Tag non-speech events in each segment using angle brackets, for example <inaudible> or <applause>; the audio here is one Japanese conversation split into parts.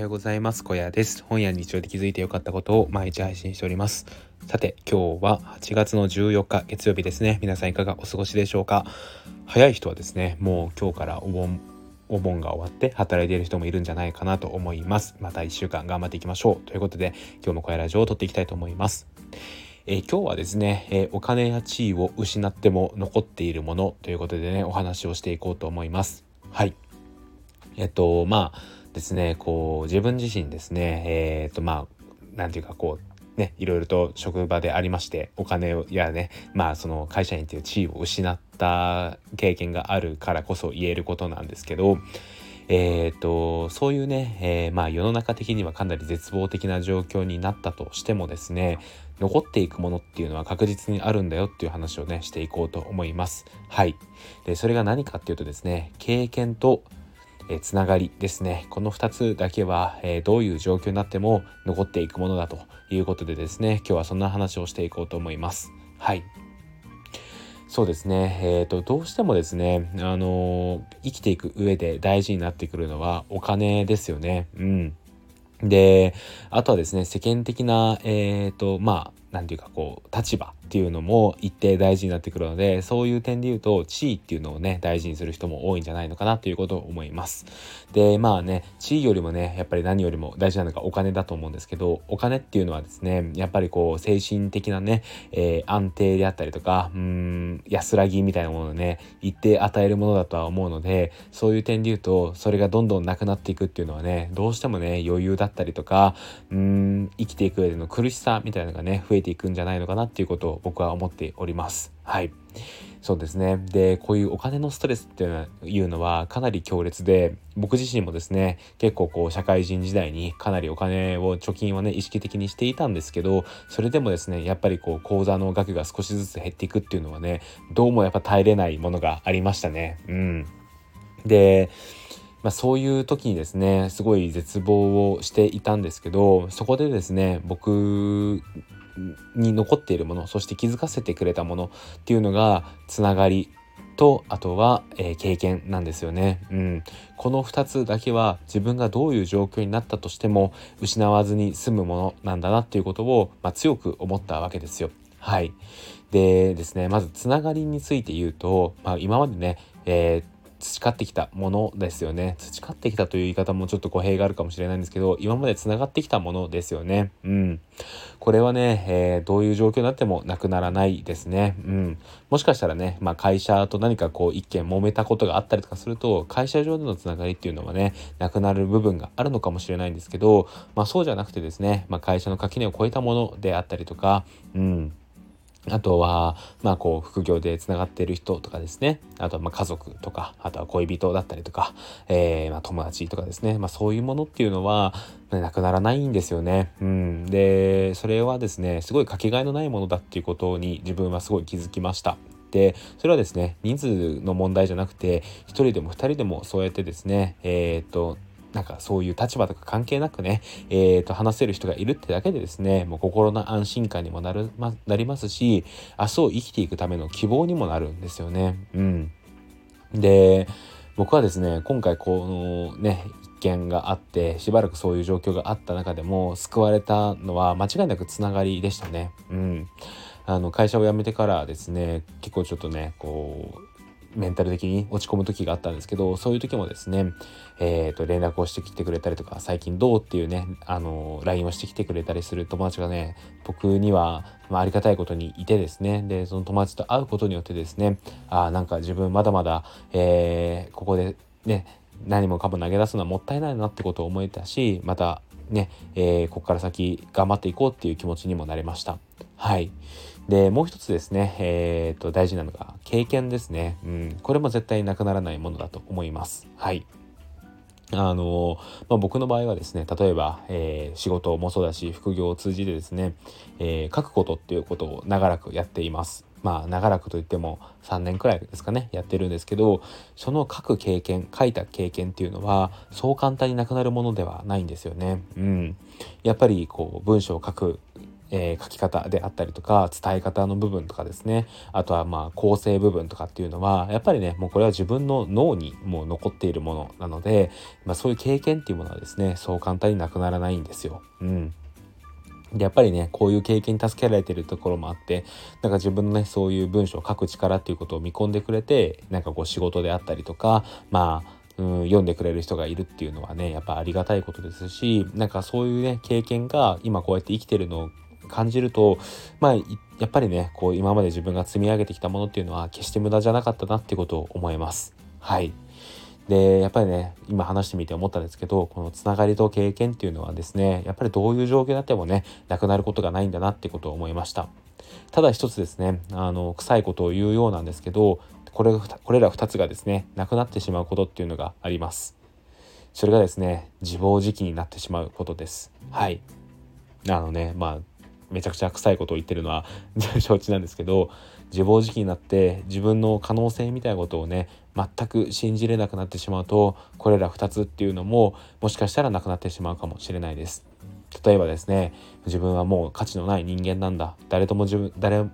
ようございます。小屋です。本や日常で気づいてよかったことを毎日配信しております。さて、今日は8月の14日月曜日ですね。皆さんいかがお過ごしでしょうか？早い人はですね、もう今日からお盆お盆が終わって働いている人もいるんじゃないかなと思います。また1週間頑張っていきましょう。ということで、今日も小屋ラジオを撮っていきたいと思います。えー、今日はですね、えー、お金や地位を失っても残っているものということでね、お話をしていこうと思います。はい。えっと、まあ、ですねこう自分自身ですねえっ、ー、とまあ何て言うかこうねいろいろと職場でありましてお金やねまあその会社員っていう地位を失った経験があるからこそ言えることなんですけどえーと、そういうね、えー、まあ、世の中的にはかなり絶望的な状況になったとしてもですね残っていくものっていうのは確実にあるんだよっていう話をねしていこうと思います。はいでそれが何かっていうとですね経験とえー、つながりですね。この2つだけは、えー、どういう状況になっても残っていくものだということでですね。今日はそんな話をしていこうと思います。はい。そうですね。えーと、どうしてもですねあのー、生きていく上で大事になってくるのはお金ですよね。うん。であとはですね世間的なえっ、ー、とまあ何て言うかこう立場っていうのも一定大事になってくるのでそういう点で言うと地位っていうのをね大事にする人も多いんじゃないのかなということを思います。でまあね地位よりもねやっぱり何よりも大事なのがお金だと思うんですけどお金っていうのはですねやっぱりこう精神的なね、えー、安定であったりとかうん安らぎみたいなものをね一定与えるものだとは思うのでそういう点で言うとそれがどんどんなくなっていくっていうのはねどうしてもね余裕だったりとかうん生きていく上での苦しさみたいなのがね増えていくんじゃないのかなっていうことを僕は思っております。はい。そうですね。で、こういうお金のストレスっていうのはかなり強烈で、僕自身もですね、結構こう社会人時代にかなりお金を貯金はね、意識的にしていたんですけど、それでもですね、やっぱりこう口座の額が少しずつ減っていくっていうのはね、どうもやっぱ耐えれないものがありましたね。うん。で、まあ、そういう時にですねすごい絶望をしていたんですけどそこでですね僕に残っているものそして気づかせてくれたものっていうのがつながりとあとは、えー、経験なんですよね、うん、この2つだけは自分がどういう状況になったとしても失わずに済むものなんだなっていうことを、まあ、強く思ったわけですよ。はい。でですねまずつながりについて言うと、まあ、今までね、えー培ってきたものですよね。培ってきたという言い方もちょっと語弊があるかもしれないんですけど今までつながってきたものですよね。うん。これはね、えー、どういう状況になってもなくならないですね。うん。もしかしたらね、まあ、会社と何かこう一件揉めたことがあったりとかすると会社上でのつながりっていうのはねなくなる部分があるのかもしれないんですけどまあそうじゃなくてですね、まあ、会社の垣根を越えたものであったりとかうん。あとは、まあこう、副業で繋がっている人とかですね。あとは、まあ家族とか、あとは恋人だったりとか、えー、まあ友達とかですね。まあそういうものっていうのは、なくならないんですよね。うん。で、それはですね、すごいかけがえのないものだっていうことに自分はすごい気づきました。で、それはですね、人数の問題じゃなくて、1人でも2人でもそうやってですね、えー、と、なんかそういう立場とか関係なくね、えー、と話せる人がいるってだけでですね、もう心の安心感にもなる、ま、なりますし、明日を生きていくための希望にもなるんですよね。うん。で、僕はですね、今回このね、一件があって、しばらくそういう状況があった中でも、救われたのは間違いなくつながりでしたね。うん。あの会社を辞めてからですね結構ちょっとねこうメンタル的に落ち込む時があったんですけどそういう時もですね、えー、と連絡をしてきてくれたりとか最近どうっていうねあの LINE をしてきてくれたりする友達がね僕には、まあ、ありがたいことにいてですねでその友達と会うことによってですねあなんか自分まだまだ、えー、ここでね何もかも投げ出すのはもったいないなってことを思えたしまたね、えー、ここから先頑張っていこうっていう気持ちにもなれました。はい。で、もう一つですね、えー、と、大事なのが経験ですね。うん、これも絶対なくならないものだと思います。はい。あのまあ、僕の場合はですね例えば、えー、仕事もそうだし副業を通じてですね、えー、書くことっていうことを長らくやっています。まあ長らくといっても3年くらいですかねやってるんですけどその書く経験書いた経験っていうのはそう簡単になくなるものではないんですよね。うん、やっぱりこう文章を書くえー、書き方であったりとか伝え方の部分とかですねあとはまあ構成部分とかっていうのはやっぱりねもうこれは自分の脳にもう残っているものなので、まあ、そういう経験っていうものはですねそう簡単になくならないんですよ。うんでやっぱりねこういう経験に助けられてるところもあってなんか自分のねそういう文章を書く力っていうことを見込んでくれてなんかこう仕事であったりとかまあうん、読んでくれる人がいるっていうのはねやっぱありがたいことですしなんかそういうね経験が今こうやって生きてるのを感じるとまあやっぱりねこう今まで自分が積み上げてきたものっていうのは決して無駄じゃなかったなってことを思います。はい。でやっぱりね今話してみて思ったんですけどこのつながりと経験っていうのはですねやっぱりどういう状況になってもねなくなることがないんだなってことを思いました。ただ一つですねあの臭いことを言うようなんですけどこれこれら2つがですねなくなってしまうことっていうのがあります。それがですね自暴自棄になってしまうことです。はい。あのねまあめちゃくちゃ臭いことを言ってるのは <laughs> 承知なんですけど自暴自棄になって自分の可能性みたいなことをね全く信じれなくなってしまうとこれら2つっていうのももしかしたらなくなってしまうかもしれないです。例えばですね自分はもう価値のない人間なんだ誰とも自分誰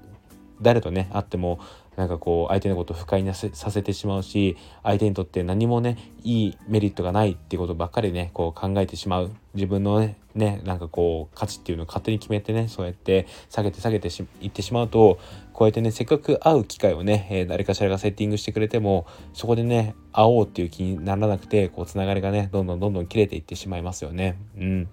誰とね会ってもなんかこう相手のことを不快にさせてしまうし相手にとって何もねいいメリットがないっていうことばっかりねこう考えてしまう自分のねねなんかこう価値っていうのを勝手に決めてねそうやって下げて下げていってしまうとこうやってねせっかく会う機会をね、えー、誰かしらがセッティングしてくれてもそこでね会おうっていう気にならなくてこうつながりがねどんどんどんどん切れていってしまいますよね。うん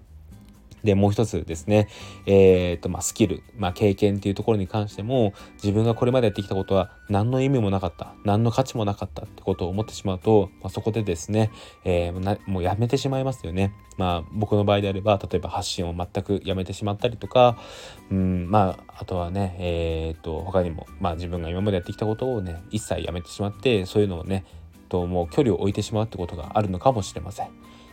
で、もう一つですね、えっ、と、まあ、スキル、まあ、経験っていうところに関しても、自分がこれまでやってきたことは何の意味もなかった、何の価値もなかったってことを思ってしまうと、まあ、そこでですね、えー、もうやめてしまいますよね。まあ、僕の場合であれば、例えば発信を全くやめてしまったりとか、うん、まあ、あとはね、えっ、と、他にも、まあ、自分が今までやってきたことをね、一切やめてしまって、そういうのをね、ともう距離を置いてしまうってことがあるのかもしれません。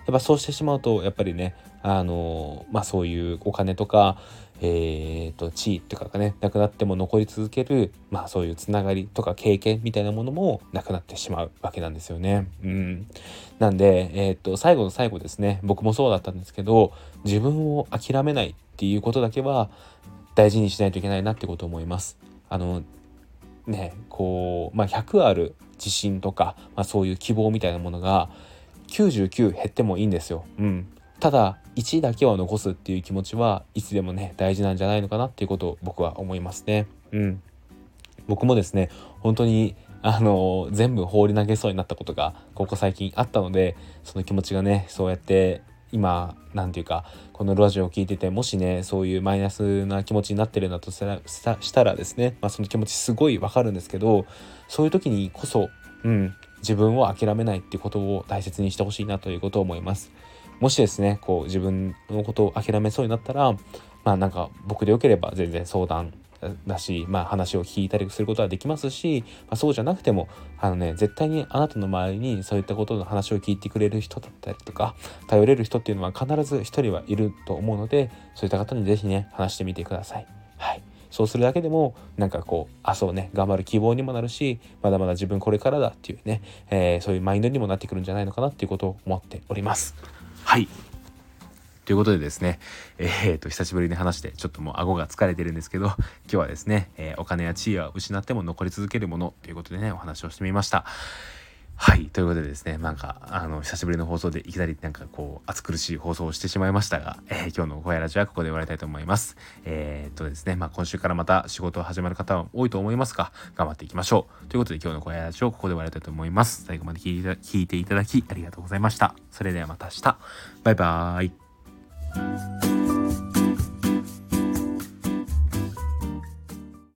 やっぱそうしてしまうとやっぱりねあのまあそういうお金とかえーと、地位っていうかねなくなっても残り続けるまあそういうつながりとか経験みたいなものもなくなってしまうわけなんですよね。うん、なんで、えーと、最後の最後ですね僕もそうだったんですけど自分を諦めないっていうことだけは大事にしないといけないなってことを思います。あのねこう、まあ、100ある自信とか、まあ、そういう希望みたいなものが99減ってもいいんですよ。うん、ただ1だけは残すっていう気持ちはいつでもね大事なんじゃないのかなっていうことを僕は思いますね。うん、僕もですね本当にあの全部放り投げそうになったことがここ最近あったのでその気持ちがねそうやって今何て言うかこのラジオを聴いててもしねそういうマイナスな気持ちになってるんだとしたらですね、まあ、その気持ちすごいわかるんですけどそういう時にこそ、うん、自分を諦めないっていうことを大切にしてほしいなということを思います。もしですねこう自分のことを諦めそうになったらまあなんか僕でよければ全然相談だし、まあ、話を聞いたりすることはできますし、まあ、そうじゃなくてもあのね絶対にあなたの周りにそういったことの話を聞いてくれる人だったりとか頼れる人っていうのは必ず一人はいると思うのでそういった方に是非ね話してみてください。そうするだけでもなんかこうあそうね頑張る希望にもなるしまだまだ自分これからだっていうね、えー、そういうマインドにもなってくるんじゃないのかなっていうことを思っております。はいということでですね、えー、と久しぶりに話してちょっともう顎が疲れてるんですけど今日はですね、えー、お金や地位は失っても残り続けるものということでねお話をしてみました。はい。ということでですね、なんか、あの、久しぶりの放送でいきなりなんかこう、暑苦しい放送をしてしまいましたが、えー、今日の小屋ラジオはここで終わりたいと思います。えー、っとですね、まあ今週からまた仕事を始まる方は多いと思いますが、頑張っていきましょう。ということで今日の小屋ラジオをここで終わりたいと思います。最後まで聞いて聞いていただきありがとうございました。それではまた明日。バイバーイ。